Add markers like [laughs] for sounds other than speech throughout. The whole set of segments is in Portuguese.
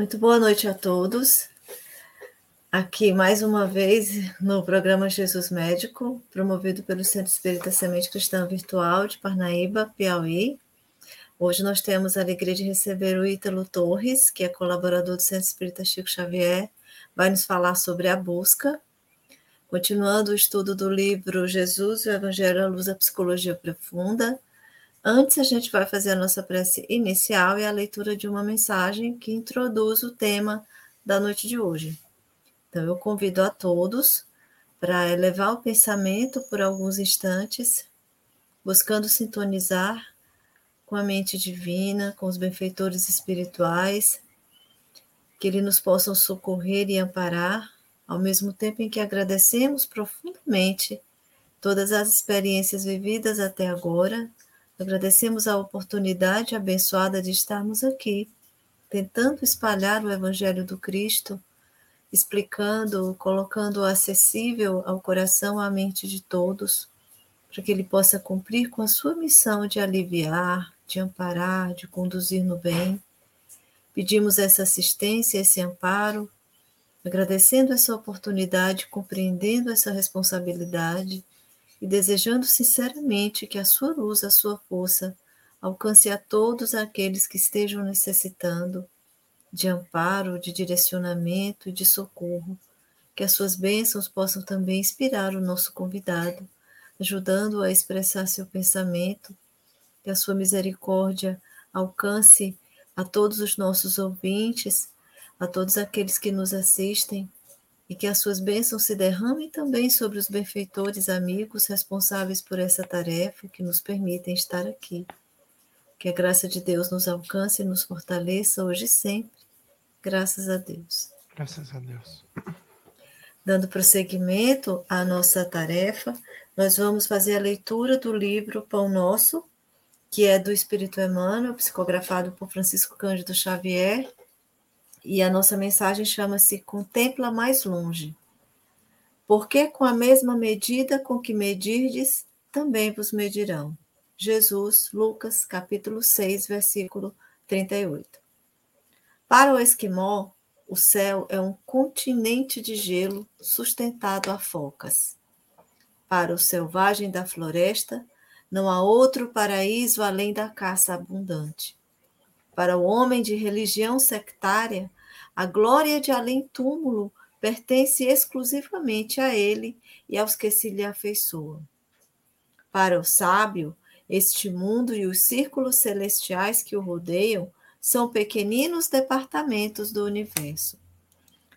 Muito boa noite a todos. Aqui mais uma vez no programa Jesus Médico, promovido pelo Centro Espírita Semente Cristã Virtual de Parnaíba, Piauí. Hoje nós temos a alegria de receber o Ítalo Torres, que é colaborador do Centro Espírita Chico Xavier, vai nos falar sobre a busca. Continuando o estudo do livro Jesus e o Evangelho à Luz da Psicologia Profunda, Antes, a gente vai fazer a nossa prece inicial e a leitura de uma mensagem que introduz o tema da noite de hoje. Então, eu convido a todos para elevar o pensamento por alguns instantes, buscando sintonizar com a mente divina, com os benfeitores espirituais, que eles nos possam socorrer e amparar, ao mesmo tempo em que agradecemos profundamente todas as experiências vividas até agora Agradecemos a oportunidade abençoada de estarmos aqui, tentando espalhar o Evangelho do Cristo, explicando, colocando acessível ao coração, à mente de todos, para que ele possa cumprir com a sua missão de aliviar, de amparar, de conduzir no bem. Pedimos essa assistência, esse amparo, agradecendo essa oportunidade, compreendendo essa responsabilidade e desejando sinceramente que a sua luz, a sua força, alcance a todos aqueles que estejam necessitando de amparo, de direcionamento e de socorro, que as suas bênçãos possam também inspirar o nosso convidado, ajudando-o a expressar seu pensamento, que a sua misericórdia alcance a todos os nossos ouvintes, a todos aqueles que nos assistem, e que as suas bênçãos se derramem também sobre os benfeitores amigos responsáveis por essa tarefa que nos permitem estar aqui. Que a graça de Deus nos alcance e nos fortaleça hoje e sempre. Graças a Deus. Graças a Deus. Dando prosseguimento à nossa tarefa, nós vamos fazer a leitura do livro Pão Nosso, que é do Espírito Emmanuel, psicografado por Francisco Cândido Xavier, e a nossa mensagem chama-se Contempla mais longe. Porque com a mesma medida com que medirdes, também vos medirão. Jesus, Lucas, capítulo 6, versículo 38. Para o esquimó, o céu é um continente de gelo sustentado a focas. Para o selvagem da floresta, não há outro paraíso além da caça abundante. Para o homem de religião sectária, a glória de além-túmulo pertence exclusivamente a ele e aos que se lhe afeiçoam. Para o sábio, este mundo e os círculos celestiais que o rodeiam são pequeninos departamentos do universo.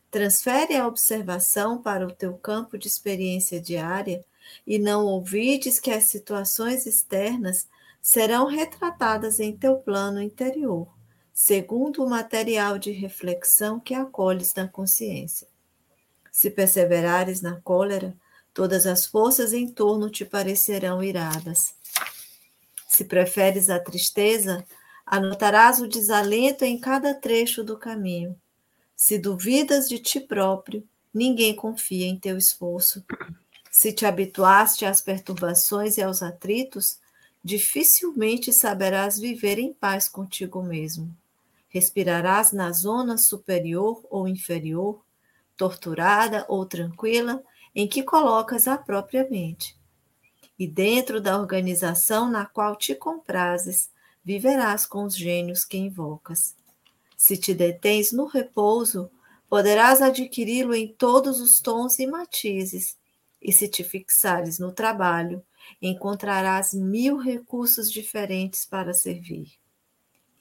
Transfere a observação para o teu campo de experiência diária e não ouvides que as situações externas serão retratadas em teu plano interior, segundo o material de reflexão que acolhes na consciência. Se perseverares na cólera, todas as forças em torno te parecerão iradas. Se preferes a tristeza, anotarás o desalento em cada trecho do caminho. Se duvidas de ti próprio, ninguém confia em teu esforço. Se te habituaste às perturbações e aos atritos, dificilmente saberás viver em paz contigo mesmo. Respirarás na zona superior ou inferior, torturada ou tranquila, em que colocas a própria mente. E dentro da organização na qual te comprases, viverás com os gênios que invocas. Se te detens no repouso, poderás adquiri-lo em todos os tons e matizes, e se te fixares no trabalho, encontrarás mil recursos diferentes para servir.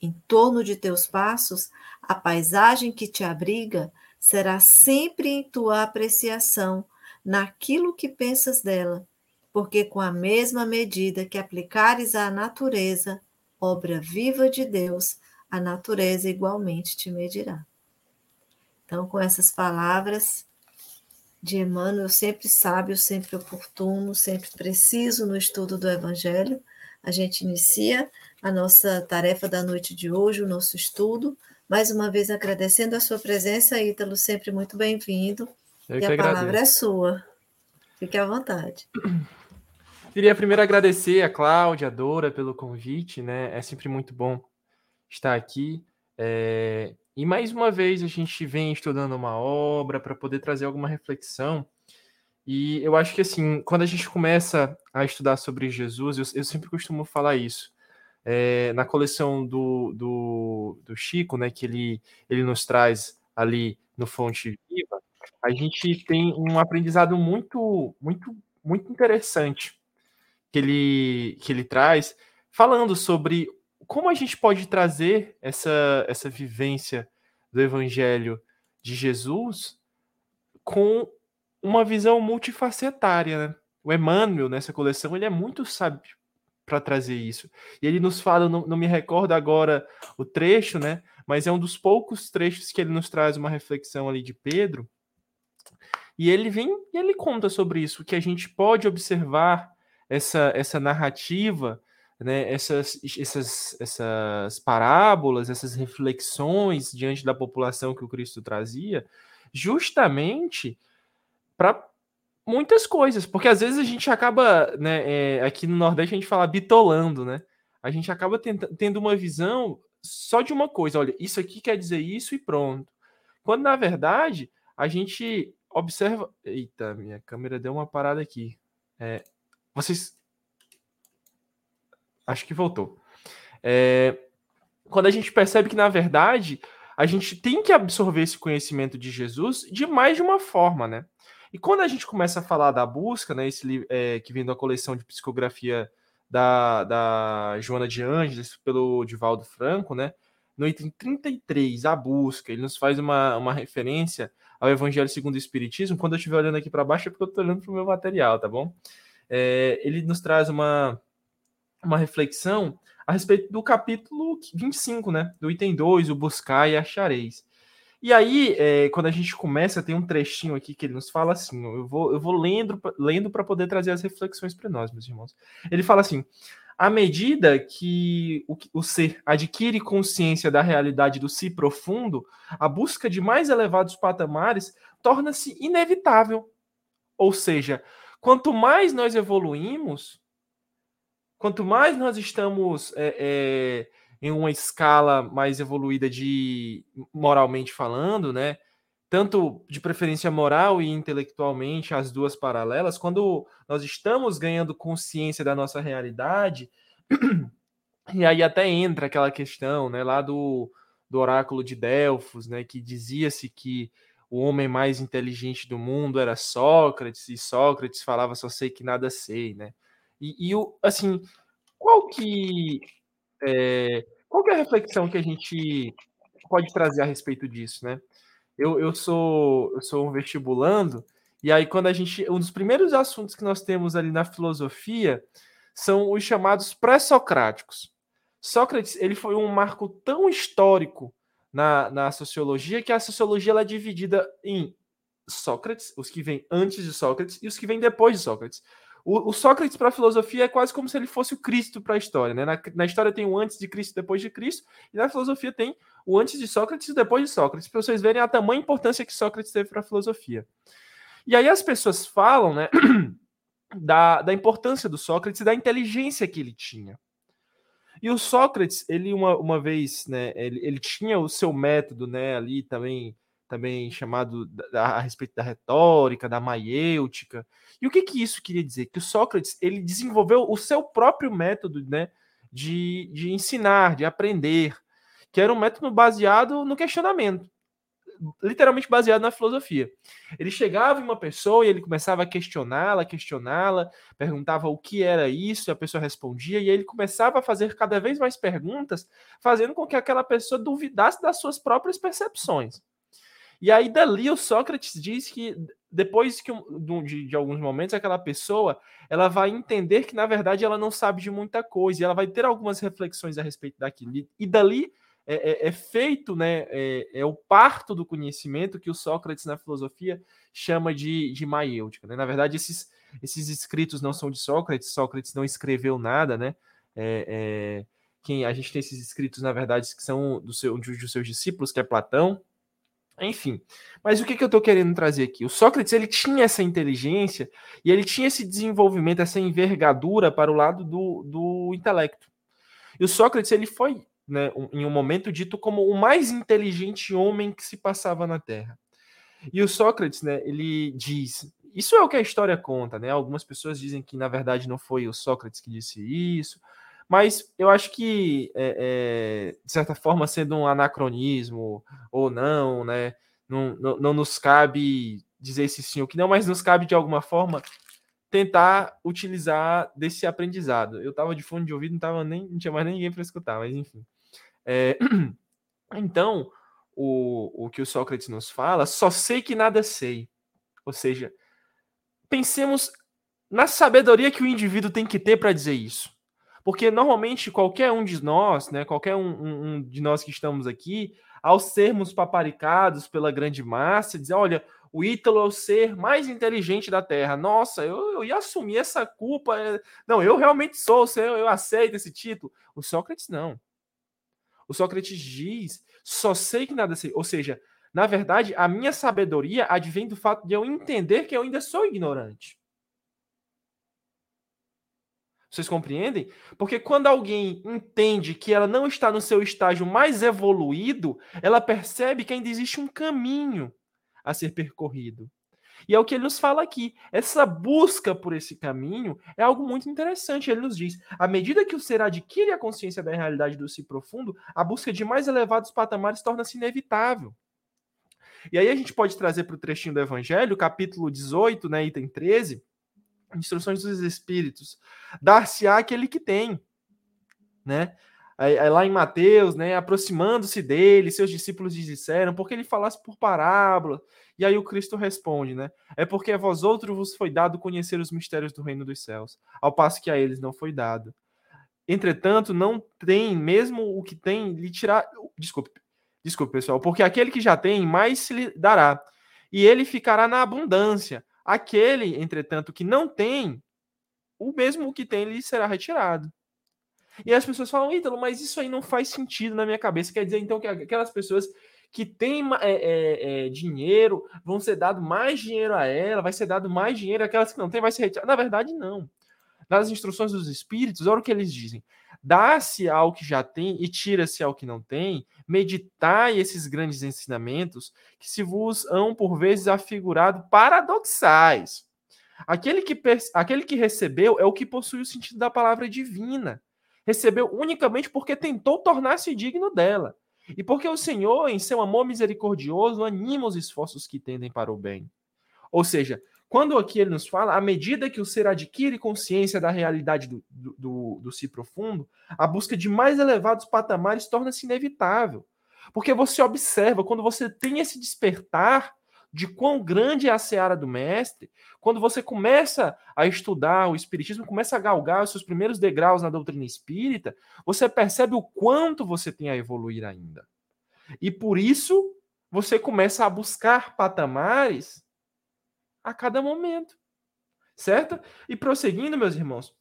Em torno de teus passos, a paisagem que te abriga será sempre em tua apreciação, naquilo que pensas dela, porque com a mesma medida que aplicares à natureza, obra viva de Deus, a natureza igualmente te medirá. Então, com essas palavras, de Emmanuel, sempre sábio, sempre oportuno, sempre preciso no estudo do Evangelho. A gente inicia a nossa tarefa da noite de hoje, o nosso estudo. Mais uma vez agradecendo a sua presença, Ítalo, sempre muito bem-vindo. E a agradeço. palavra é sua. Fique à vontade. [clears throat] Queria primeiro agradecer a Cláudia, a Dora, pelo convite, né? É sempre muito bom estar aqui. É... E mais uma vez a gente vem estudando uma obra para poder trazer alguma reflexão. E eu acho que assim, quando a gente começa a estudar sobre Jesus, eu, eu sempre costumo falar isso. É, na coleção do, do, do, Chico, né, que ele, ele nos traz ali no Fonte Viva, a gente tem um aprendizado muito, muito, muito interessante que ele, que ele traz, falando sobre como a gente pode trazer essa, essa vivência do Evangelho de Jesus com uma visão multifacetária. Né? O Emmanuel, nessa coleção, ele é muito sábio para trazer isso. E ele nos fala, não, não me recordo agora o trecho, né? Mas é um dos poucos trechos que ele nos traz uma reflexão ali de Pedro. E ele vem e ele conta sobre isso, que a gente pode observar essa, essa narrativa né, essas, essas, essas parábolas, essas reflexões diante da população que o Cristo trazia, justamente para muitas coisas, porque às vezes a gente acaba, né, é, aqui no Nordeste a gente fala bitolando, né? A gente acaba tendo uma visão só de uma coisa, olha, isso aqui quer dizer isso e pronto. Quando na verdade a gente observa. Eita, minha câmera deu uma parada aqui. É, vocês Acho que voltou. É, quando a gente percebe que, na verdade, a gente tem que absorver esse conhecimento de Jesus de mais de uma forma, né? E quando a gente começa a falar da busca, né, esse livro é, que vem da coleção de psicografia da, da Joana de Ângeles, pelo Divaldo Franco, né? No item 33, a busca, ele nos faz uma, uma referência ao Evangelho segundo o Espiritismo. Quando eu estiver olhando aqui para baixo, é porque eu estou olhando para o meu material, tá bom? É, ele nos traz uma, uma reflexão a respeito do capítulo 25, né? Do item 2, o buscar e achareis. E aí, é, quando a gente começa, tem um trechinho aqui que ele nos fala assim, eu vou, eu vou lendo, lendo para poder trazer as reflexões para nós, meus irmãos. Ele fala assim: à medida que o, o ser adquire consciência da realidade do si profundo, a busca de mais elevados patamares torna-se inevitável. Ou seja, quanto mais nós evoluímos, quanto mais nós estamos é, é, em uma escala mais evoluída de moralmente falando, né? Tanto de preferência moral e intelectualmente, as duas paralelas, quando nós estamos ganhando consciência da nossa realidade, [clears throat] e aí até entra aquela questão, né, lá do, do oráculo de Delfos, né, que dizia-se que o homem mais inteligente do mundo era Sócrates, e Sócrates falava só sei que nada sei, né? E, e o, assim, qual que é, qual que é a reflexão que a gente pode trazer a respeito disso, né? Eu, eu sou eu sou um vestibulando e aí quando a gente um dos primeiros assuntos que nós temos ali na filosofia são os chamados pré-socráticos. Sócrates ele foi um marco tão histórico na, na sociologia que a sociologia ela é dividida em Sócrates, os que vêm antes de Sócrates e os que vêm depois de Sócrates. O, o Sócrates para a filosofia é quase como se ele fosse o Cristo para a história. Né? Na, na, história tem o antes de Cristo e depois de Cristo, e na filosofia tem o antes de Sócrates e depois de Sócrates, para vocês verem a tamanha importância que Sócrates teve para a filosofia. E aí as pessoas falam né, [clears throat] da, da importância do Sócrates e da inteligência que ele tinha. E o Sócrates, ele uma, uma vez, né, ele, ele tinha o seu método, né, ali também também chamado da, a respeito da retórica, da maiêutica. E o que, que isso queria dizer? Que o Sócrates ele desenvolveu o seu próprio método né, de, de ensinar, de aprender, que era um método baseado no questionamento, literalmente baseado na filosofia. Ele chegava em uma pessoa e ele começava a questioná-la, questioná-la, perguntava o que era isso, a pessoa respondia, e ele começava a fazer cada vez mais perguntas, fazendo com que aquela pessoa duvidasse das suas próprias percepções. E aí, dali, o Sócrates diz que depois que, de, de, alguns momentos, aquela pessoa ela vai entender que, na verdade, ela não sabe de muita coisa, e ela vai ter algumas reflexões a respeito daquilo. E dali é, é, é feito né, é, é, o parto do conhecimento que o Sócrates, na filosofia, chama de, de maiêutica. Né? Na verdade, esses, esses escritos não são de Sócrates, Sócrates não escreveu nada, né? É, é, quem a gente tem esses escritos, na verdade, que são do seu, dos seus discípulos, que é Platão, enfim, mas o que, que eu estou querendo trazer aqui? O Sócrates ele tinha essa inteligência e ele tinha esse desenvolvimento, essa envergadura para o lado do, do intelecto. E o Sócrates ele foi né, em um momento dito como o mais inteligente homem que se passava na Terra. E o Sócrates, né, ele diz, isso é o que a história conta, né? Algumas pessoas dizem que na verdade não foi o Sócrates que disse isso, mas eu acho que é, é, de certa forma sendo um anacronismo ou não, né? Não, não, não nos cabe dizer se sim ou que não, mas nos cabe de alguma forma tentar utilizar desse aprendizado. Eu estava de fone de ouvido, não tava nem não tinha mais ninguém para escutar, mas enfim. É, [clears throat] então, o, o que o Sócrates nos fala, só sei que nada sei. Ou seja, pensemos na sabedoria que o indivíduo tem que ter para dizer isso. Porque normalmente qualquer um de nós, né, qualquer um, um, um, de nós que estamos aqui, ao sermos paparicados pela grande massa, dizer, olha, o Ítalo é o ser mais inteligente da Terra. Nossa, eu, eu ia assumir essa culpa. É, não, eu realmente sou, eu, eu aceito esse título. O Sócrates não. O Sócrates diz: só sei que nada sei. Ou seja, na verdade, a minha sabedoria advém do fato de eu entender que eu ainda sou ignorante. Vocês compreendem? Porque quando alguém entende que ela não está no seu estágio mais evoluído, ela percebe que ainda existe um caminho a ser percorrido. E é o que ele nos fala aqui. Essa busca por esse caminho é algo muito interessante. Ele nos diz: à medida que o ser adquire a consciência da realidade do si profundo, a busca de mais elevados patamares torna-se inevitável. E aí a gente pode trazer para o trechinho do Evangelho, capítulo 18, né, item 13, instruções dos Espíritos. Dar-se-á aquele que tem, né? Aí, aí, lá em Mateus, né, aproximando-se dele, seus discípulos lhe disseram, porque ele falasse por parábola. E aí o Cristo responde, né? É porque a vós outros vos foi dado conhecer os mistérios do reino dos céus, ao passo que a eles não foi dado. Entretanto, não tem, mesmo o que tem, lhe tirar. Desculpe, desculpe, pessoal, porque aquele que já tem, mais se lhe dará, e ele ficará na abundância. Aquele, entretanto, que não tem, o mesmo que tem lhe será retirado. E as pessoas falam, Ítalo, mas isso aí não faz sentido na minha cabeça. Quer dizer, então, que aquelas pessoas que têm é, é, é, dinheiro vão ser dado mais dinheiro a ela, vai ser dado mais dinheiro, aquelas que não têm vai ser retirado. Na verdade, não. Nas instruções dos espíritos, olha o que eles dizem: dá-se ao que já tem e tira-se ao que não tem, meditai esses grandes ensinamentos que se vos hão por vezes afigurado paradoxais. Aquele que, aquele que recebeu é o que possui o sentido da palavra divina recebeu unicamente porque tentou tornar-se digno dela. E porque o Senhor, em seu amor misericordioso, anima os esforços que tendem para o bem. Ou seja, quando aqui ele nos fala, à medida que o ser adquire consciência da realidade do, do, do, do si profundo, a busca de mais elevados patamares torna-se inevitável. Porque você observa, quando você tem esse despertar de quão grande é a seara do mestre, quando você começa a estudar o espiritismo, começa a galgar os seus primeiros degraus na doutrina espírita, você percebe o quanto você tem a evoluir ainda. E por isso você começa a buscar patamares a cada momento. Certo? E prosseguindo, meus irmãos,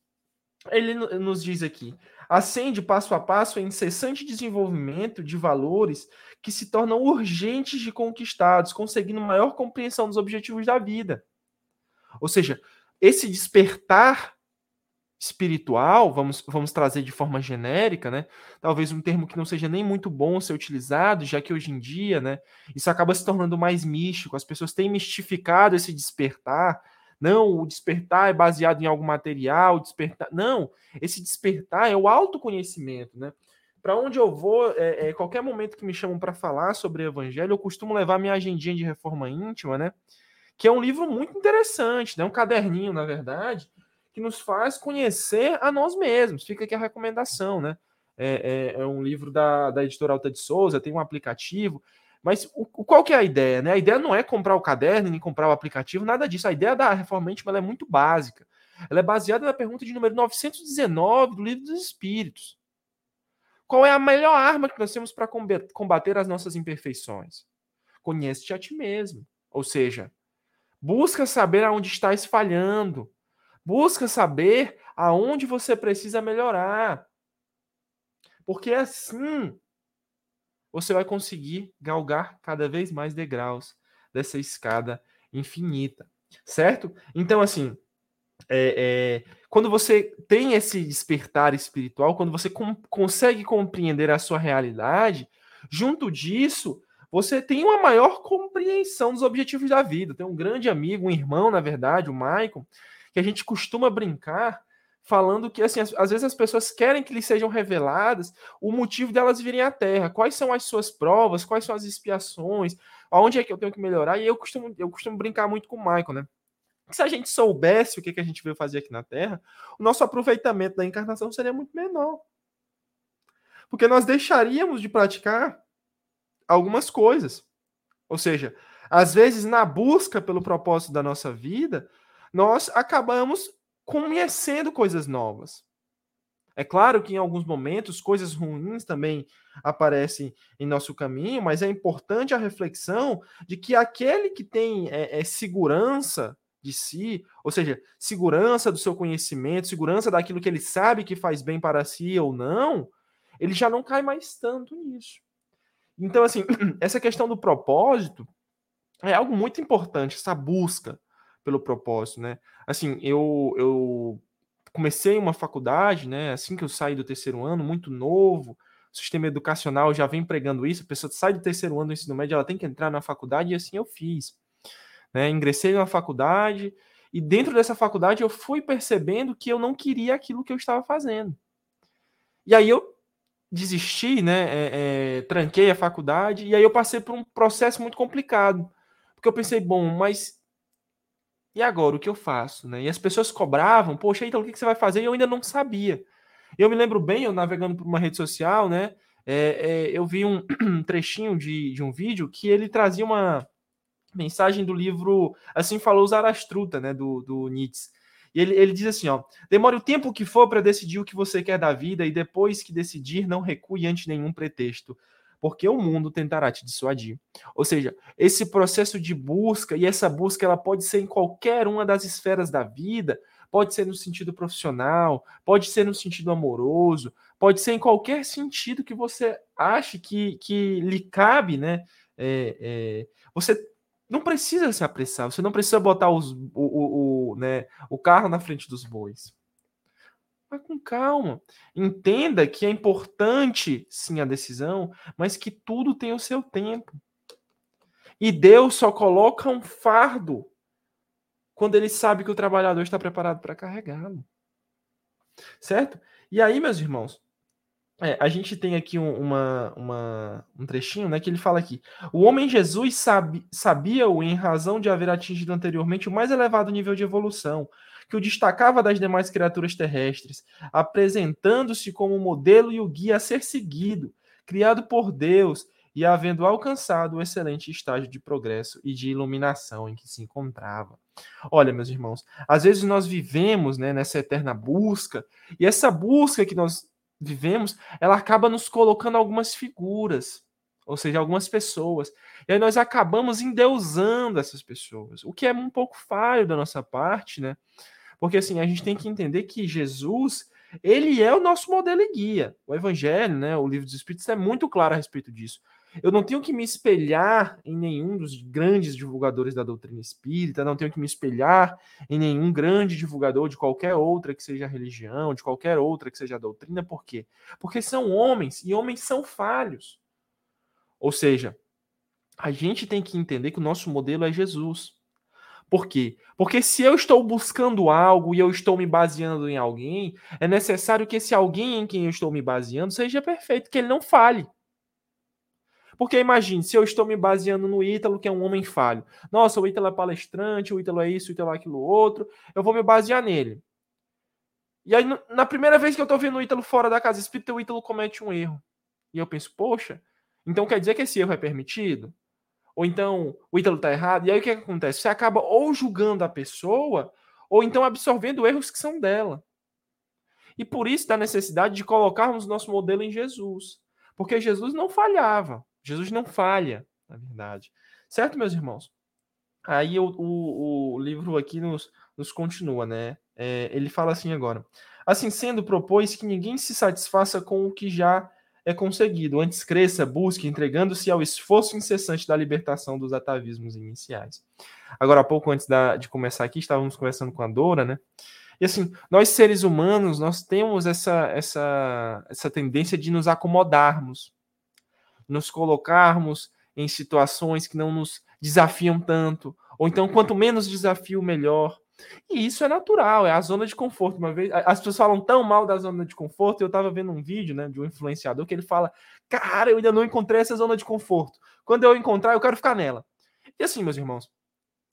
ele nos diz aqui: acende passo a passo em incessante desenvolvimento de valores que se tornam urgentes de conquistados, conseguindo maior compreensão dos objetivos da vida. Ou seja, esse despertar espiritual, vamos, vamos trazer de forma genérica, né? Talvez um termo que não seja nem muito bom ser utilizado, já que hoje em dia, né, isso acaba se tornando mais místico. As pessoas têm mistificado esse despertar. Não, o despertar é baseado em algum material, despertar. Não, esse despertar é o autoconhecimento, né? para onde eu vou, é, é, qualquer momento que me chamam para falar sobre evangelho, eu costumo levar minha agendinha de reforma íntima, né? Que é um livro muito interessante, né? Um caderninho, na verdade, que nos faz conhecer a nós mesmos. Fica aqui a recomendação, né? É, é, é um livro da, da editora Alta de Souza, tem um aplicativo. Mas o, qual que é a ideia? Né? A ideia não é comprar o caderno, nem comprar o aplicativo, nada disso. A ideia da reforma íntima é muito básica. Ela é baseada na pergunta de número 919 do Livro dos Espíritos. Qual é a melhor arma que nós temos para combater as nossas imperfeições? Conhece-te a ti mesmo. Ou seja, busca saber aonde estás falhando. Busca saber aonde você precisa melhorar. Porque assim você vai conseguir galgar cada vez mais degraus dessa escada infinita, certo? Então, assim, é, é, quando você tem esse despertar espiritual, quando você com, consegue compreender a sua realidade, junto disso, você tem uma maior compreensão dos objetivos da vida. Tem um grande amigo, um irmão, na verdade, o Michael, que a gente costuma brincar falando que assim, às vezes as pessoas querem que lhes sejam reveladas o motivo delas virem à Terra, quais são as suas provas, quais são as expiações, aonde é que eu tenho que melhorar. E eu costumo, eu costumo brincar muito com o Michael, né? Se a gente soubesse o que, que a gente veio fazer aqui na Terra, o nosso aproveitamento da encarnação seria muito menor. Porque nós deixaríamos de praticar algumas coisas. Ou seja, às vezes, na busca pelo propósito da nossa vida, nós acabamos conhecendo coisas novas. É claro que em alguns momentos coisas ruins também aparecem em nosso caminho, mas é importante a reflexão de que aquele que tem é, é, segurança de si, ou seja, segurança do seu conhecimento, segurança daquilo que ele sabe que faz bem para si ou não, ele já não cai mais tanto nisso. Então, assim, [clears throat] essa questão do propósito é algo muito importante, essa busca pelo propósito, né? Assim, eu, eu comecei uma faculdade, né? Assim que eu saí do terceiro ano, muito novo, o sistema educacional já vem pregando isso, a pessoa sai do terceiro ano do ensino médio, ela tem que entrar na faculdade, e assim eu fiz. Né? Ingressei na faculdade, e dentro dessa faculdade eu fui percebendo que eu não queria aquilo que eu estava fazendo. E aí eu desisti, né? É, é, tranquei a faculdade, e aí eu passei por um processo muito complicado. Porque eu pensei, bom, mas e agora, o que eu faço? Né? E as pessoas cobravam, poxa, então o que você vai fazer? E eu ainda não sabia. Eu me lembro bem, eu navegando por uma rede social, né? É, é, eu vi um, [clears throat] trechinho de, de um vídeo que ele trazia uma mensagem do livro Assim Falou Zarastruta, né? Do, do Nietzsche. E ele, ele diz assim: ó, demore o tempo que for para decidir o que você quer da vida, e depois que decidir, não recue ante nenhum pretexto porque o mundo tentará te dissuadir. Ou seja, esse processo de busca, e essa busca ela pode ser em qualquer uma das esferas da vida, pode ser no sentido profissional, pode ser no sentido amoroso, pode ser em qualquer sentido que você ache que, que lhe cabe, né? É, é, você não precisa se apressar, você não precisa botar os, o, o, o, né, o carro na frente dos bois. Com calma. Entenda que é importante, sim, a decisão, mas que tudo tem o seu tempo. E Deus só coloca um fardo quando ele sabe que o trabalhador está preparado para carregá-lo. Certo? E aí, meus irmãos, é, a gente tem aqui um, uma, uma, um trechinho né, que ele fala aqui. O homem Jesus sabe, sabia-o em razão de haver atingido anteriormente o mais elevado nível de evolução, que o destacava das demais criaturas terrestres, apresentando-se como o modelo e o guia a ser seguido, criado por Deus e havendo alcançado o excelente estágio de progresso e de iluminação em que se encontrava. Olha, meus irmãos, às vezes nós vivemos né, nessa eterna busca, e essa busca que nós vivemos, ela acaba nos colocando algumas figuras, ou seja, algumas pessoas. E aí nós acabamos endeusando essas pessoas, o que é um pouco falho da nossa parte, né? Porque assim, a gente tem que entender que Jesus, ele é o nosso modelo e guia. O evangelho, né, o livro dos espíritos é muito claro a respeito disso. Eu não tenho que me espelhar em nenhum dos grandes divulgadores da doutrina espírita, não tenho que me espelhar em nenhum grande divulgador de qualquer outra que seja religião, de qualquer outra que seja doutrina, por quê? Porque são homens e homens são falhos. Ou seja, a gente tem que entender que o nosso modelo é Jesus. Por quê? Porque se eu estou buscando algo e eu estou me baseando em alguém, é necessário que esse alguém em quem eu estou me baseando seja perfeito, que ele não fale. Porque imagine, se eu estou me baseando no Ítalo, que é um homem falho. Nossa, o Ítalo é palestrante, o Ítalo é isso, o Ítalo é aquilo outro. Eu vou me basear nele. E aí, na primeira vez que eu estou vendo o Ítalo fora da casa espírita, o Ítalo comete um erro. E eu penso, poxa, então quer dizer que esse erro é permitido? Ou então o Ítalo está errado, e aí o que, é que acontece? Você acaba ou julgando a pessoa, ou então absorvendo erros que são dela. E por isso da necessidade de colocarmos nosso modelo em Jesus. Porque Jesus não falhava. Jesus não falha, na verdade. Certo, meus irmãos? Aí o, o, o livro aqui nos, nos continua, né? É, ele fala assim agora. Assim sendo, propôs que ninguém se satisfaça com o que já é conseguido. Antes cresça, busque, entregando-se ao esforço incessante da libertação dos atavismos iniciais. Agora, há pouco antes da, de começar aqui, estávamos conversando com a Dora, né? E assim, nós seres humanos, nós temos essa, essa, essa tendência de nos acomodarmos, nos colocarmos em situações que não nos desafiam tanto, ou então quanto menos desafio, melhor. E isso é natural, é a zona de conforto. Uma vez, as pessoas falam tão mal da zona de conforto. Eu estava vendo um vídeo, né, de um influenciador que ele fala: "Cara, eu ainda não encontrei essa zona de conforto. Quando eu encontrar, eu quero ficar nela". E assim, meus irmãos,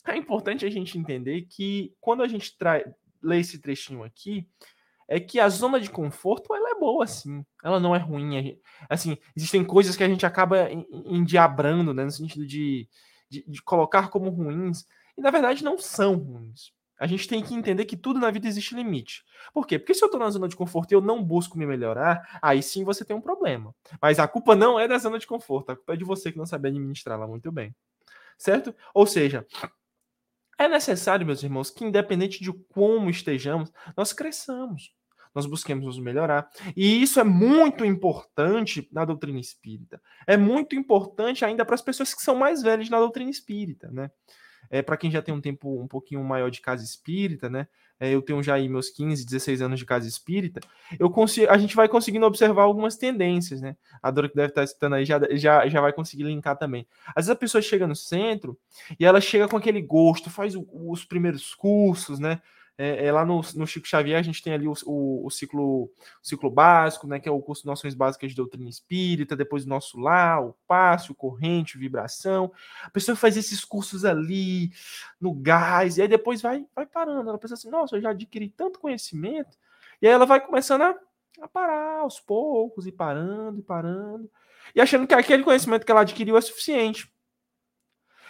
é importante a gente entender que quando a gente trai, lê esse trechinho aqui, é que a zona de conforto ela é boa, assim. Ela não é ruim. Assim, existem coisas que a gente acaba endiabrando, né, no sentido de, de, de colocar como ruins, e na verdade não são ruins. A gente tem que entender que tudo na vida existe limite. Por quê? Porque se eu estou na zona de conforto e eu não busco me melhorar, aí sim você tem um problema. Mas a culpa não é da zona de conforto, a culpa é de você que não sabe administrá-la muito bem. Certo? Ou seja, é necessário, meus irmãos, que independente de como estejamos, nós cresçamos. Nós busquemos nos melhorar. E isso é muito importante na doutrina espírita. É muito importante ainda para as pessoas que são mais velhas na doutrina espírita, né? É, para quem já tem um tempo um pouquinho maior de casa espírita, né? É, eu tenho já aí meus 15, 16 anos de casa espírita, eu consigo, a gente vai conseguindo observar algumas tendências, né? A Dora que deve estar escutando aí já, já, já vai conseguir linkar também. Às vezes a pessoa chega no centro e ela chega com aquele gosto, faz o, os primeiros cursos, né? É, é, lá no, no, Chico Xavier a gente tem ali o, o, o, ciclo, o ciclo básico, né, que é o curso de Noções Básicas de Doutrina Espírita, depois o nosso lá, o passe, o corrente, vibração. A pessoa faz esses cursos ali, no gás, e aí depois vai, vai parando. Ela pensa assim, nossa, eu já adquiri tanto conhecimento. E aí ela vai começando a, a parar aos poucos, e parando, e parando, e achando que aquele conhecimento que ela adquiriu é suficiente.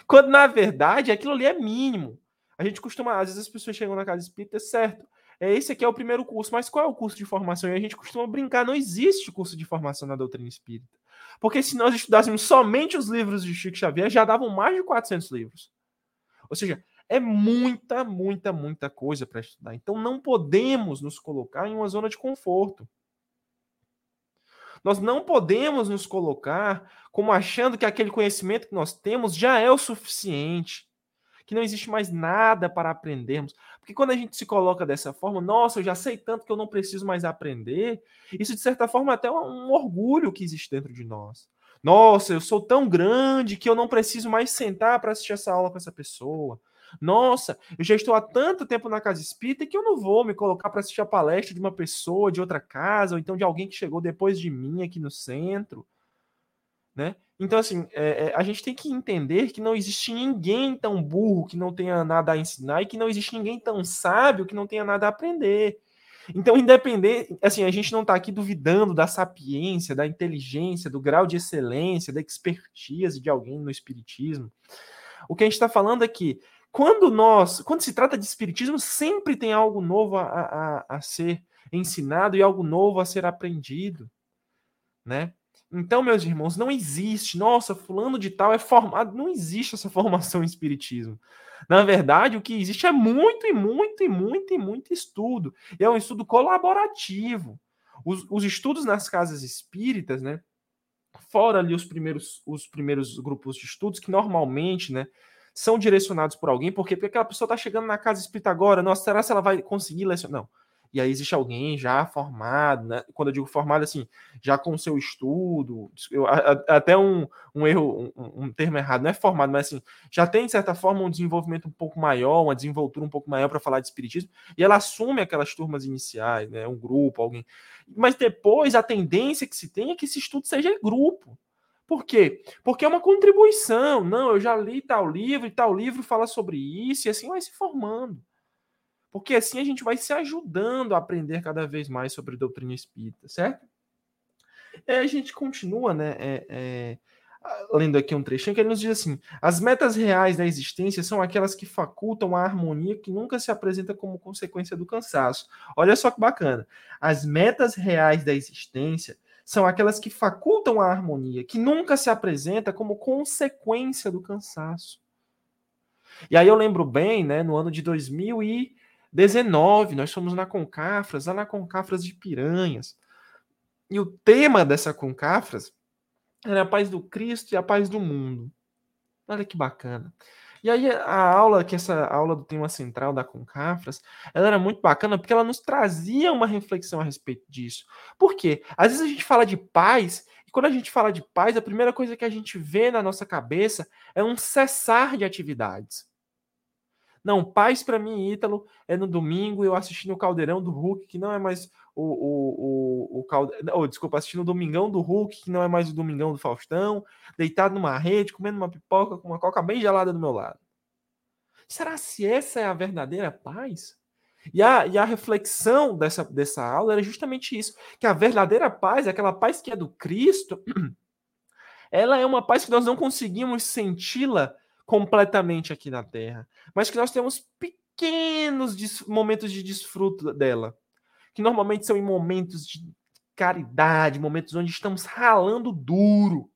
Quando, na verdade, aquilo ali é mínimo. A gente costuma, às vezes as pessoas chegam na casa espírita, certo? É, esse aqui é o primeiro curso, mas qual é o curso de formação? E a gente costuma brincar, não existe curso de formação na doutrina espírita. Porque se nós estudássemos somente os livros de Chico Xavier, já davam mais de 400 livros. Ou seja, é muita, muita, muita coisa para estudar. Então não podemos nos colocar em uma zona de conforto. Nós não podemos nos colocar como achando que aquele conhecimento que nós temos já é o suficiente que não existe mais nada para aprendermos. Porque quando a gente se coloca dessa forma, nossa, eu já sei tanto que eu não preciso mais aprender, isso de certa forma é até um orgulho que existe dentro de nós. Nossa, eu sou tão grande que eu não preciso mais sentar para assistir essa aula com essa pessoa. Nossa, eu já estou há tanto tempo na casa espírita que eu não vou me colocar para assistir a palestra de uma pessoa de outra casa, ou então de alguém que chegou depois de mim aqui no centro. Né? Então, assim, é, é, a gente tem que entender que não existe ninguém tão burro que não tenha nada a ensinar e que não existe ninguém tão sábio que não tenha nada a aprender. Então, independente, assim, a gente não está aqui duvidando da sapiência, da inteligência, do grau de excelência, da expertise de alguém no espiritismo. O que a gente está falando é que quando nós, quando se trata de espiritismo, sempre tem algo novo a, a, a ser ensinado e algo novo a ser aprendido, né? Então, meus irmãos, não existe, nossa, fulano de tal é formado, não existe essa [laughs] formação em espiritismo. Na verdade, o que existe é muito e muito e muito e muito estudo. E é um estudo colaborativo. Os, os estudos nas casas espíritas, né? Fora ali os primeiros, os primeiros grupos de estudos, que normalmente, né, são direcionados por alguém, porque, porque aquela pessoa está chegando na casa espírita agora, nossa, será que ela vai conseguir lecionar? Não e aí existe alguém já formado, né? Quando eu digo formado, assim, já com seu estudo, eu, a, até um, um erro, um, um, termo errado, não é formado, mas assim, já tem, de certa forma, um desenvolvimento um pouco maior, uma desenvoltura um pouco maior para falar de espiritismo, e ela assume aquelas turmas iniciais, né? Um grupo, alguém. Mas depois a tendência que se tem é que esse estudo seja em grupo. Por quê? Porque é uma contribuição. Não, eu já li tal livro e tal livro fala sobre isso, e assim vai se formando. Porque assim a gente vai se ajudando a aprender cada vez mais sobre doutrina espírita, certo? E a gente continua, né? É, é, lendo aqui um trechinho que ele nos diz assim: as metas reais da existência são aquelas que facultam a harmonia que nunca se apresenta como consequência do cansaço. Olha só que bacana. As metas reais da existência são aquelas que facultam a harmonia que nunca se apresenta como consequência do cansaço. E aí eu lembro bem, né, no ano de 2000 e 19, nós fomos na Concafras, lá na Concafras de Piranhas. E o tema dessa Concafras era a paz do Cristo e a paz do mundo. Olha que bacana. E aí a aula, que essa aula do tema central da Concafras, ela era muito bacana porque ela nos trazia uma reflexão a respeito disso. Por quê? Às vezes a gente fala de paz, e quando a gente fala de paz, a primeira coisa que a gente vê na nossa cabeça é um cessar de atividades. Não, paz para mim, Ítalo, é no domingo eu assistindo o Caldeirão do Hulk, que não é mais o, o, o, o Caldeirão. Oh, desculpa, assistindo o Domingão do Hulk, que não é mais o Domingão do Faustão, deitado numa rede, comendo uma pipoca com uma coca bem gelada do meu lado. Será se essa é a verdadeira paz? E a, e a reflexão dessa, dessa aula era justamente isso: que a verdadeira paz, aquela paz que é do Cristo, [clears throat] ela é uma paz que nós não conseguimos senti-la completamente aqui na Terra, mas que nós temos pequenos momentos de desfruto dela, que normalmente são em momentos de caridade, momentos onde estamos ralando duro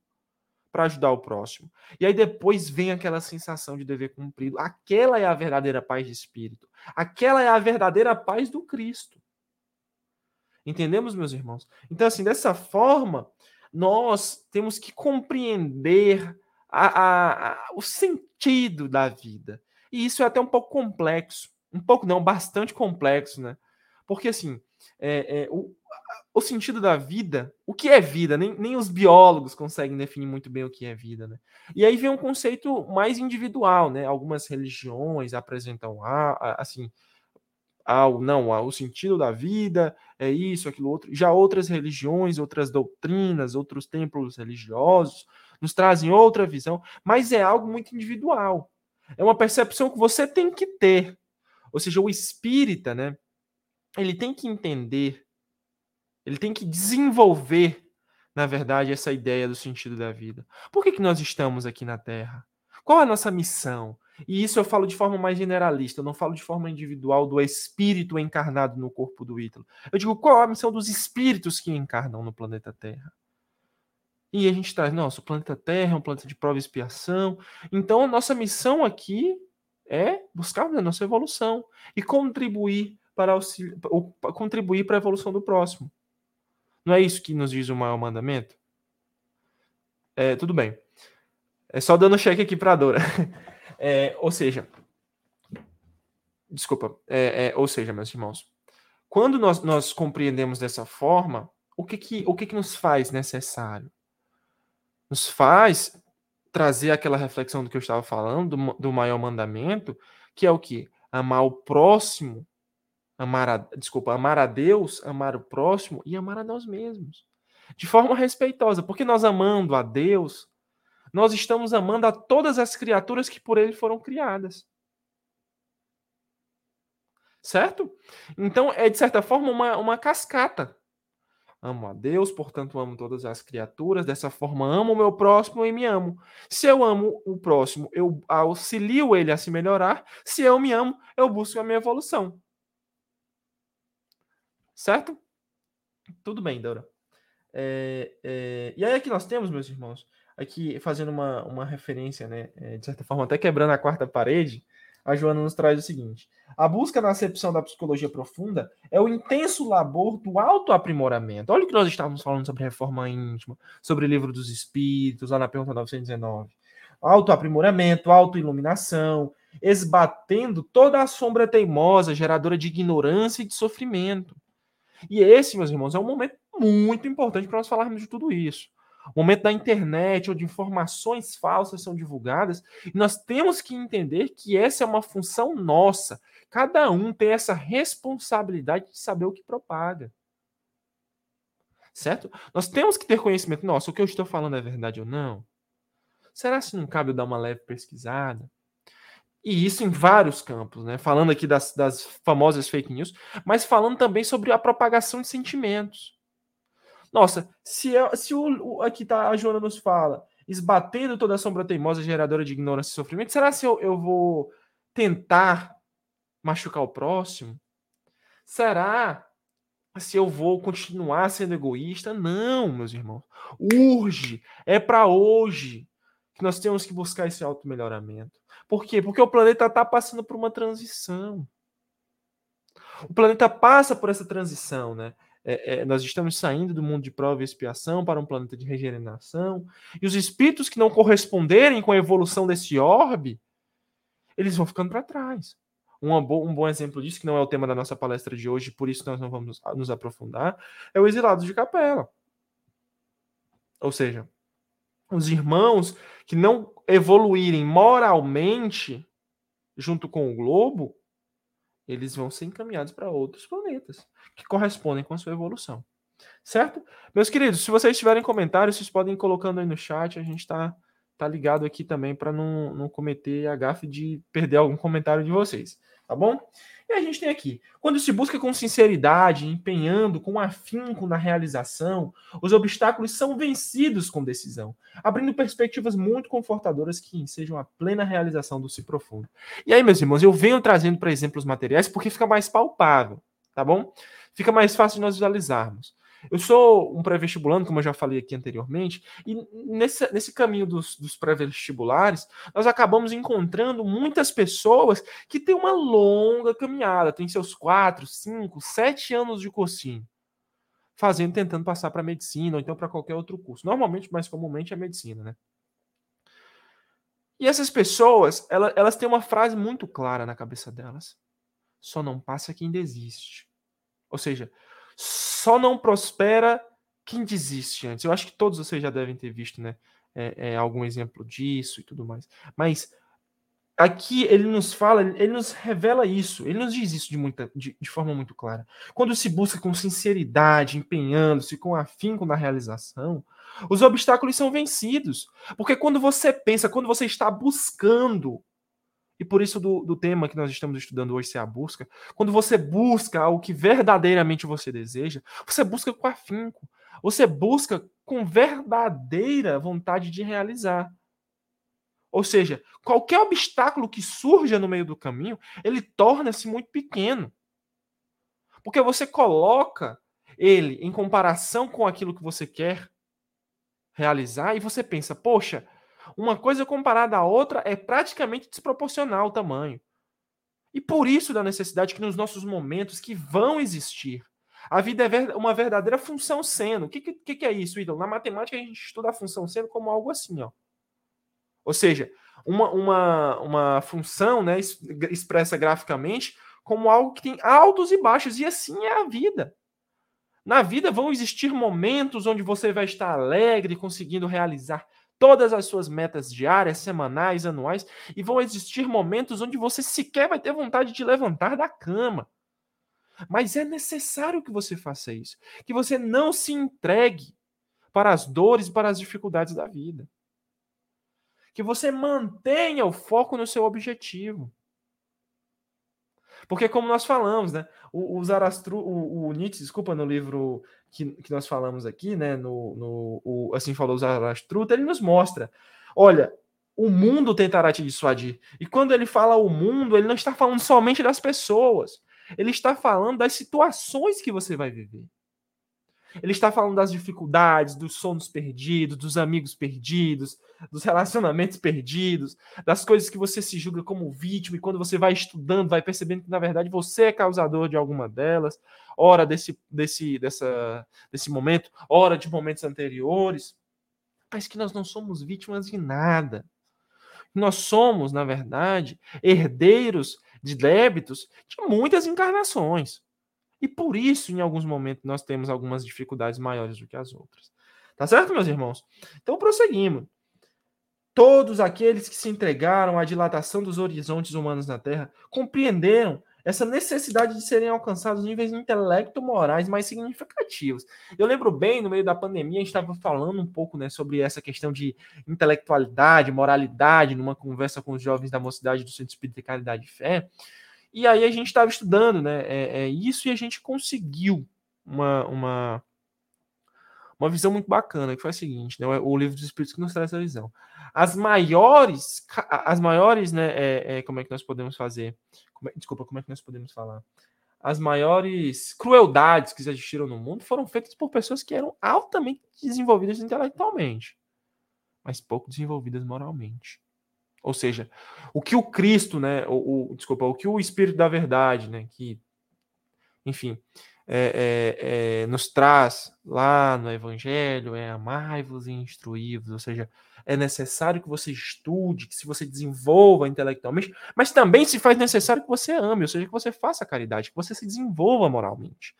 para ajudar o próximo. E aí depois vem aquela sensação de dever cumprido. Aquela é a verdadeira paz de espírito. Aquela é a verdadeira paz do Cristo. Entendemos, meus irmãos? Então, assim, dessa forma, nós temos que compreender a, a, o sentido da vida. E isso é até um pouco complexo. Um pouco não, bastante complexo, né? Porque assim, é, é, o, o sentido da vida, o que é vida? Nem, nem os biólogos conseguem definir muito bem o que é vida, né? E aí vem um conceito mais individual, né? Algumas religiões apresentam assim, não, o sentido da vida é isso, aquilo outro. Já outras religiões, outras doutrinas, outros templos religiosos nos trazem outra visão, mas é algo muito individual. É uma percepção que você tem que ter. Ou seja, o espírita, né? Ele tem que entender, ele tem que desenvolver, na verdade, essa ideia do sentido da vida. Por que, que nós estamos aqui na Terra? Qual a nossa missão? E isso eu falo de forma mais generalista, eu não falo de forma individual do espírito encarnado no corpo do Ítalo. Eu digo qual a missão dos espíritos que encarnam no planeta Terra. E a gente traz, nossa, o planeta Terra é um planeta de prova e expiação. Então, a nossa missão aqui é buscar a nossa evolução e contribuir para, auxili... contribuir para a evolução do próximo. Não é isso que nos diz o maior mandamento? É, tudo bem. É só dando cheque aqui para a Dora. [laughs] É, ou seja, desculpa, é, é, ou seja, meus irmãos, quando nós, nós compreendemos dessa forma, o que que, o que que nos faz necessário? Nos faz trazer aquela reflexão do que eu estava falando, do, do maior mandamento, que é o que? Amar o próximo, amar a, desculpa, amar a Deus, amar o próximo e amar a nós mesmos. De forma respeitosa, porque nós amando a Deus, nós estamos amando a todas as criaturas que por ele foram criadas. Certo? Então, é de certa forma uma, uma cascata. Amo a Deus, portanto amo todas as criaturas. Dessa forma, amo o meu próximo e me amo. Se eu amo o próximo, eu auxilio ele a se melhorar. Se eu me amo, eu busco a minha evolução. Certo? Tudo bem, Dora. É, é, e aí aqui nós temos, meus irmãos, aqui fazendo uma, uma referência, né, é, de certa forma até quebrando a quarta parede, a Joana nos traz o seguinte: a busca na acepção da psicologia profunda é o intenso labor do autoaprimoramento. Olha o que nós estávamos falando sobre reforma íntima, sobre o livro dos espíritos, lá na pergunta 919. Autoaprimoramento, autoiluminação, esbatendo toda a sombra teimosa, geradora de ignorância e de sofrimento. E esse, meus irmãos, é um momento muito importante para nós falarmos de tudo isso o momento da internet, onde informações falsas são divulgadas, e nós temos que entender que essa é uma função nossa. Cada um tem essa responsabilidade de saber o que propaga. Certo? Nós temos que ter conhecimento. Nossa, o que eu estou falando é verdade ou não? Será se não cabe eu dar uma leve pesquisada? E isso em vários campos, né? Falando aqui das, das famosas fake news, mas falando também sobre a propagação de sentimentos. Nossa, se, é, se o, o, aqui tá, a Joana nos fala, esbatendo toda a sombra teimosa geradora de ignorância e sofrimento, será se eu, eu vou tentar machucar o próximo? Será se eu vou continuar sendo egoísta? Não, meus irmãos. Urge, é para hoje que nós temos que buscar esse auto-melhoramento. Por quê? Porque o planeta está passando por uma transição. O planeta passa por essa transição, né? É, é, nós estamos saindo do mundo de prova e expiação para um planeta de regeneração, e os espíritos que não corresponderem com a evolução desse orbe, eles vão ficando para trás. Um, um bom exemplo disso, que não é o tema da nossa palestra de hoje, por isso nós não vamos nos aprofundar, é o exilado de capela. Ou seja, os irmãos que não evoluírem moralmente junto com o globo, eles vão ser encaminhados para outros planetas que correspondem com a sua evolução. Certo? Meus queridos, se vocês tiverem comentários, vocês podem ir colocando aí no chat, a gente está tá ligado aqui também para não, não cometer a gafe de perder algum comentário de vocês. Tá bom? E a gente tem aqui, quando se busca com sinceridade, empenhando com afinco na realização, os obstáculos são vencidos com decisão, abrindo perspectivas muito confortadoras que ensejam a plena realização do si profundo. E aí, meus irmãos, eu venho trazendo para exemplos materiais porque fica mais palpável, tá bom? Fica mais fácil de nós visualizarmos. Eu sou um pré-vestibulando, como eu já falei aqui anteriormente, e nesse, nesse caminho dos, dos pré-vestibulares, nós acabamos encontrando muitas pessoas que têm uma longa caminhada, têm seus quatro, cinco, sete anos de cursinho, fazendo, tentando passar para medicina ou então para qualquer outro curso. Normalmente, mais comumente, é medicina, né? E essas pessoas, elas, elas têm uma frase muito clara na cabeça delas: só não passa quem desiste. Ou seja, só não prospera quem desiste antes. Eu acho que todos vocês já devem ter visto, né? É, é, algum exemplo disso e tudo mais. Mas aqui ele nos fala, ele nos revela isso, ele nos diz isso de, muita, de, de forma muito clara. Quando se busca com sinceridade, empenhando-se com afinco na realização, os obstáculos são vencidos. Porque quando você pensa, quando você está buscando e por isso do, do tema que nós estamos estudando hoje ser a busca. Quando você busca algo que verdadeiramente você deseja, você busca com afinco. Você busca com verdadeira vontade de realizar. Ou seja, qualquer obstáculo que surja no meio do caminho, ele torna-se muito pequeno. Porque você coloca ele em comparação com aquilo que você quer realizar e você pensa, poxa, uma coisa comparada à outra é praticamente desproporcional o tamanho. E por isso da necessidade que nos nossos momentos que vão existir, a vida é uma verdadeira função seno. O que, que, que é isso, Ídolo? Na matemática a gente estuda a função seno como algo assim, ó. Ou seja, uma, uma, uma função né, expressa graficamente como algo que tem altos e baixos, e assim é a vida. Na vida vão existir momentos onde você vai estar alegre, conseguindo realizar todas as suas metas diárias, semanais, anuais, e vão existir momentos onde você sequer vai ter vontade de levantar da cama. Mas é necessário que você faça isso, que você não se entregue para as dores para as dificuldades da vida. Que você mantenha o foco no seu objetivo. Porque, como nós falamos, né? O, o o, o Nietzsche, desculpa, no livro que, que nós falamos aqui, né? No, no o, assim falou Zarastruta, ele nos mostra: olha, o mundo tentará te dissuadir. E quando ele fala o mundo, ele não está falando somente das pessoas. Ele está falando das situações que você vai viver. Ele está falando das dificuldades, dos sonhos perdidos, dos amigos perdidos, dos relacionamentos perdidos, das coisas que você se julga como vítima e quando você vai estudando, vai percebendo que na verdade você é causador de alguma delas, hora desse desse dessa desse momento, hora de momentos anteriores, mas que nós não somos vítimas de nada. Nós somos, na verdade, herdeiros de débitos de muitas encarnações. E por isso, em alguns momentos, nós temos algumas dificuldades maiores do que as outras. Tá certo, meus irmãos? Então, prosseguimos. Todos aqueles que se entregaram à dilatação dos horizontes humanos na Terra compreenderam essa necessidade de serem alcançados níveis intelecto-morais mais significativos. Eu lembro bem, no meio da pandemia, a gente estava falando um pouco né, sobre essa questão de intelectualidade, moralidade, numa conversa com os jovens da mocidade do Centro Espírita de Caridade e Fé. E aí a gente estava estudando né, é, é, isso e a gente conseguiu uma, uma, uma visão muito bacana, que foi a seguinte, né, o livro dos Espíritos que nos traz essa visão. As maiores, as maiores, né, é, é, como é que nós podemos fazer? Como é, desculpa, como é que nós podemos falar? As maiores crueldades que existiram no mundo foram feitas por pessoas que eram altamente desenvolvidas intelectualmente, mas pouco desenvolvidas moralmente. Ou seja, o que o Cristo, né, o, o, desculpa, o que o Espírito da Verdade, né, que, enfim, é, é, é, nos traz lá no Evangelho é amai-vos e instruí-vos, ou seja, é necessário que você estude, que se você desenvolva intelectualmente, mas também se faz necessário que você ame, ou seja, que você faça caridade, que você se desenvolva moralmente.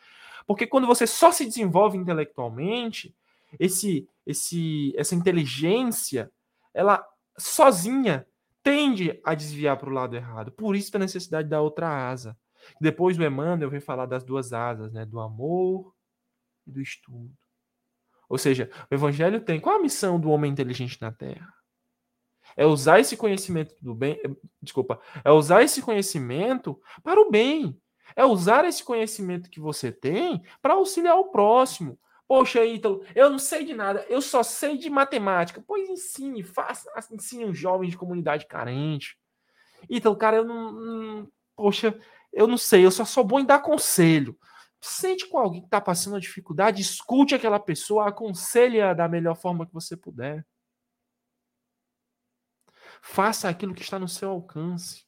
Porque quando você só se desenvolve intelectualmente, esse, esse, essa inteligência, ela sozinha tende a desviar para o lado errado. Por isso a necessidade da outra asa. Depois o Emmanuel vem falar das duas asas, né? Do amor e do estudo. Ou seja, o Evangelho tem qual a missão do homem inteligente na Terra? É usar esse conhecimento do bem, eh, desculpa, é usar esse conhecimento para o bem. É usar esse conhecimento que você tem para auxiliar o próximo. Poxa, Ítalo, eu não sei de nada, eu só sei de matemática. Pois ensine, faça, ensine um jovem de comunidade carente. Ítalo, cara, eu não, não poxa, eu não sei, eu só sou bom em dar conselho. Sente com alguém que está passando uma dificuldade, escute aquela pessoa, aconselhe-a da melhor forma que você puder. Faça aquilo que está no seu alcance.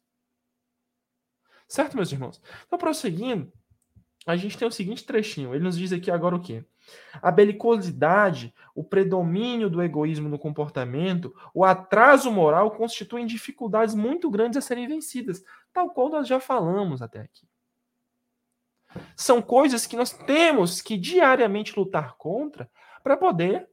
Certo, meus irmãos? Então, prosseguindo, a gente tem o seguinte trechinho. Ele nos diz aqui agora o quê? A belicosidade, o predomínio do egoísmo no comportamento, o atraso moral constituem dificuldades muito grandes a serem vencidas, tal qual nós já falamos até aqui. São coisas que nós temos que diariamente lutar contra para poder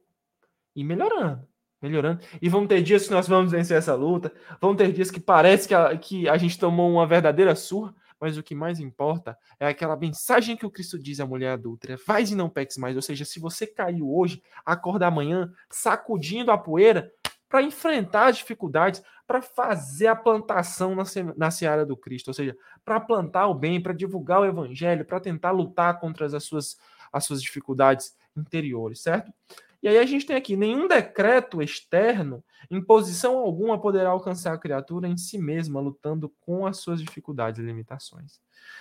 ir melhorando, melhorando. E vão ter dias que nós vamos vencer essa luta, vão ter dias que parece que a, que a gente tomou uma verdadeira surra, mas o que mais importa é aquela mensagem que o Cristo diz à mulher adulta: vai e não peques mais. Ou seja, se você caiu hoje, acorda amanhã, sacudindo a poeira para enfrentar as dificuldades, para fazer a plantação na, se na seara do Cristo, ou seja, para plantar o bem, para divulgar o evangelho, para tentar lutar contra as suas, as suas dificuldades interiores, certo? E aí a gente tem aqui: nenhum decreto externo, imposição alguma, poderá alcançar a criatura em si mesma, lutando com as suas dificuldades e limitações.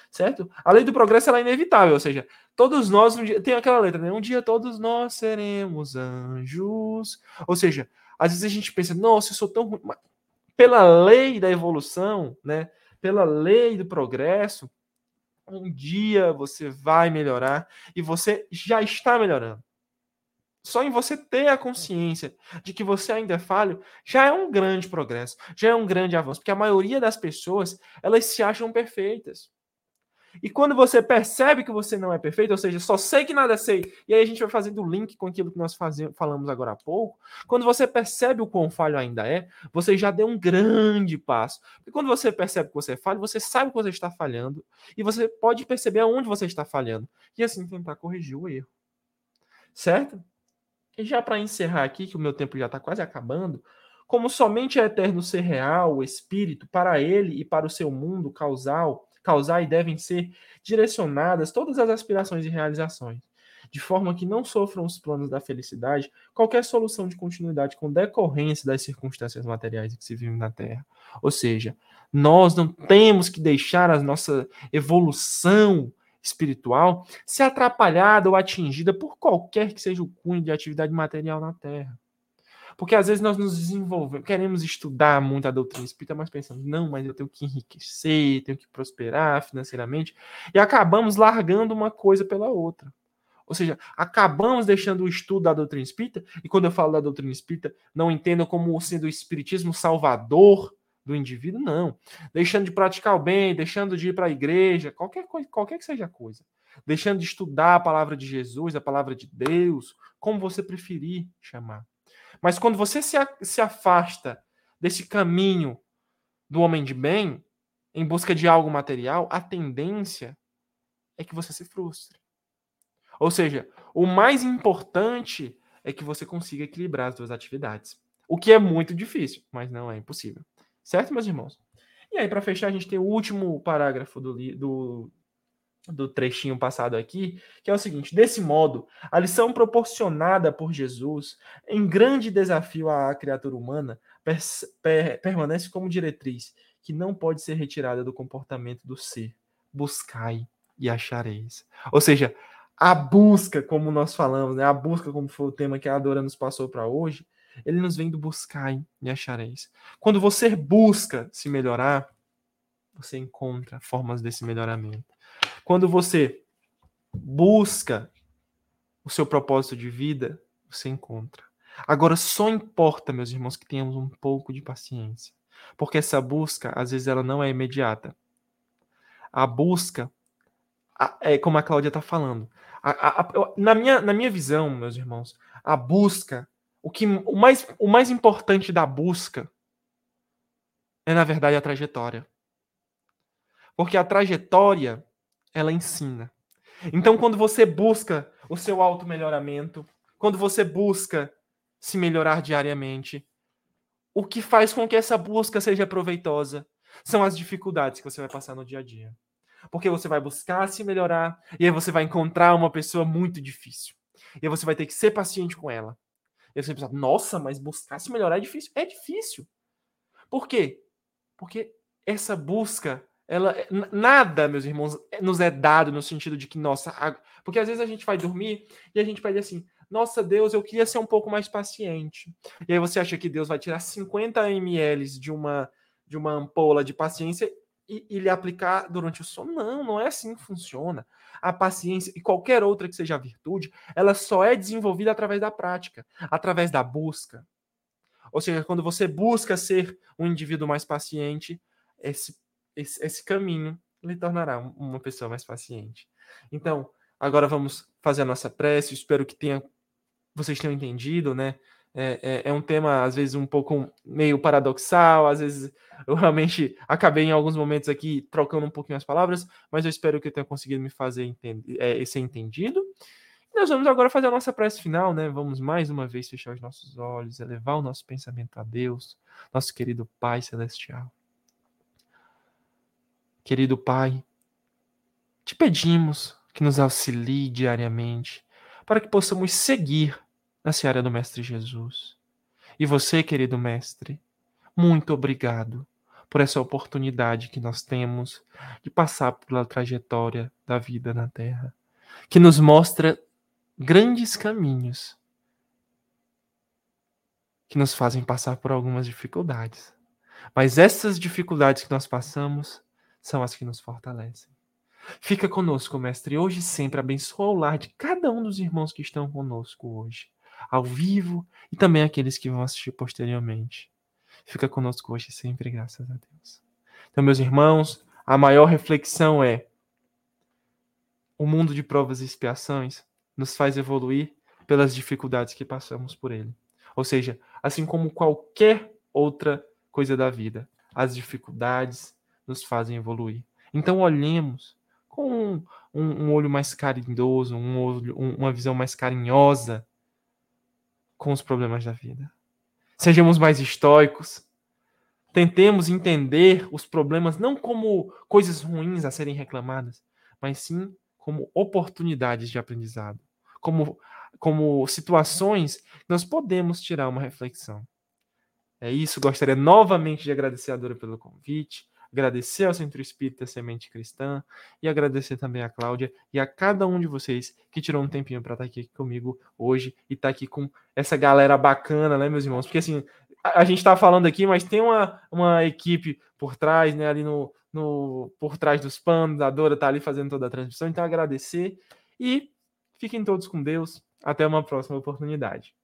Certo? A lei do progresso é inevitável, ou seja, todos nós, um dia, tem aquela letra, né? Um dia todos nós seremos anjos. Ou seja, às vezes a gente pensa, nossa, eu sou tão ruim. Mas pela lei da evolução, né? Pela lei do progresso, um dia você vai melhorar e você já está melhorando. Só em você ter a consciência de que você ainda é falho, já é um grande progresso, já é um grande avanço, porque a maioria das pessoas, elas se acham perfeitas. E quando você percebe que você não é perfeito, ou seja, só sei que nada sei, e aí a gente vai fazendo o link com aquilo que nós fazemos, falamos agora há pouco, quando você percebe o quão falho ainda é, você já deu um grande passo. E quando você percebe que você é falho, você sabe que você está falhando, e você pode perceber aonde você está falhando, e assim tentar corrigir o erro. Certo? E já para encerrar aqui, que o meu tempo já está quase acabando, como somente é eterno ser real, o espírito, para ele e para o seu mundo causal, causar e devem ser direcionadas todas as aspirações e realizações, de forma que não sofram os planos da felicidade qualquer solução de continuidade com decorrência das circunstâncias materiais que se vivem na Terra. Ou seja, nós não temos que deixar a nossa evolução espiritual ser atrapalhada ou atingida por qualquer que seja o cunho de atividade material na Terra. Porque às vezes nós nos desenvolvemos, queremos estudar muito a doutrina espírita, mas pensamos, não, mas eu tenho que enriquecer, tenho que prosperar financeiramente, e acabamos largando uma coisa pela outra. Ou seja, acabamos deixando o estudo da doutrina espírita, e quando eu falo da doutrina espírita, não entendo como sendo o espiritismo salvador do indivíduo, não. Deixando de praticar o bem, deixando de ir para a igreja, qualquer, coisa, qualquer que seja a coisa. Deixando de estudar a palavra de Jesus, a palavra de Deus, como você preferir chamar. Mas quando você se, se afasta desse caminho do homem de bem, em busca de algo material, a tendência é que você se frustre. Ou seja, o mais importante é que você consiga equilibrar as duas atividades. O que é muito difícil, mas não é impossível. Certo, meus irmãos? E aí, para fechar, a gente tem o último parágrafo do, do, do trechinho passado aqui, que é o seguinte: desse modo, a lição proporcionada por Jesus, em grande desafio à criatura humana, per, per, permanece como diretriz, que não pode ser retirada do comportamento do ser. Buscai e achareis. Ou seja, a busca, como nós falamos, né? a busca, como foi o tema que a Adora nos passou para hoje, ele nos vem do buscar e achareis. Quando você busca se melhorar, você encontra formas desse melhoramento. Quando você busca o seu propósito de vida, você encontra. Agora, só importa, meus irmãos, que tenhamos um pouco de paciência. Porque essa busca, às vezes, ela não é imediata. A busca, é como a Cláudia está falando. A, a, a, na, minha, na minha visão, meus irmãos, a busca, o, que, o, mais, o mais importante da busca é, na verdade, a trajetória. Porque a trajetória, ela ensina. Então, quando você busca o seu auto-melhoramento, quando você busca se melhorar diariamente, o que faz com que essa busca seja proveitosa são as dificuldades que você vai passar no dia a dia. Porque você vai buscar se melhorar e aí você vai encontrar uma pessoa muito difícil. E aí você vai ter que ser paciente com ela. E você pensa, nossa, mas buscar se melhorar é difícil. É difícil. Por quê? Porque essa busca, ela nada, meus irmãos, nos é dado no sentido de que nossa, porque às vezes a gente vai dormir e a gente pede assim: "Nossa, Deus, eu queria ser um pouco mais paciente". E aí você acha que Deus vai tirar 50 ml de uma de uma ampola de paciência e, e lhe aplicar durante o sono? Não, não é assim que funciona. A paciência e qualquer outra que seja a virtude, ela só é desenvolvida através da prática, através da busca, ou seja, quando você busca ser um indivíduo mais paciente, esse, esse, esse caminho lhe tornará uma pessoa mais paciente. Então, agora vamos fazer a nossa prece. Espero que tenha, vocês tenham entendido, né? É, é, é, um tema, às vezes, um pouco meio paradoxal, às vezes [laughs] eu realmente acabei em alguns momentos aqui trocando um pouquinho as palavras, mas eu espero que eu tenha conseguido me fazer entender, é, ser entendido. Nós vamos agora fazer a nossa prece final, né? Vamos mais uma vez fechar os nossos olhos, elevar o nosso pensamento a Deus, nosso querido Pai Celestial. Querido Pai, te pedimos que nos auxilie diariamente para que possamos seguir na seara do Mestre Jesus. E você, querido Mestre, muito obrigado por essa oportunidade que nós temos de passar pela trajetória da vida na Terra, que nos mostra grandes caminhos que nos fazem passar por algumas dificuldades. Mas essas dificuldades que nós passamos são as que nos fortalecem. Fica conosco, mestre, hoje sempre. Abençoa o lar de cada um dos irmãos que estão conosco hoje, ao vivo e também aqueles que vão assistir posteriormente. Fica conosco hoje sempre, graças a Deus. Então, meus irmãos, a maior reflexão é: o mundo de provas e expiações nos faz evoluir pelas dificuldades que passamos por ele. Ou seja, assim como qualquer outra coisa da vida, as dificuldades nos fazem evoluir. Então olhemos com um, um, um olho mais carinhoso, um olho, uma visão mais carinhosa com os problemas da vida. Sejamos mais estoicos. Tentemos entender os problemas não como coisas ruins a serem reclamadas, mas sim como oportunidades de aprendizado, como, como situações que nós podemos tirar uma reflexão. É isso, gostaria novamente de agradecer a Dora pelo convite, agradecer ao Centro Espírita Semente Cristã e agradecer também a Cláudia e a cada um de vocês que tirou um tempinho para estar aqui comigo hoje e estar tá aqui com essa galera bacana, né, meus irmãos? Porque assim, a, a gente está falando aqui, mas tem uma, uma equipe por trás, né, ali no, no, por trás dos panos, a Dora tá ali fazendo toda a transmissão, então agradecer e fiquem todos com Deus. Até uma próxima oportunidade.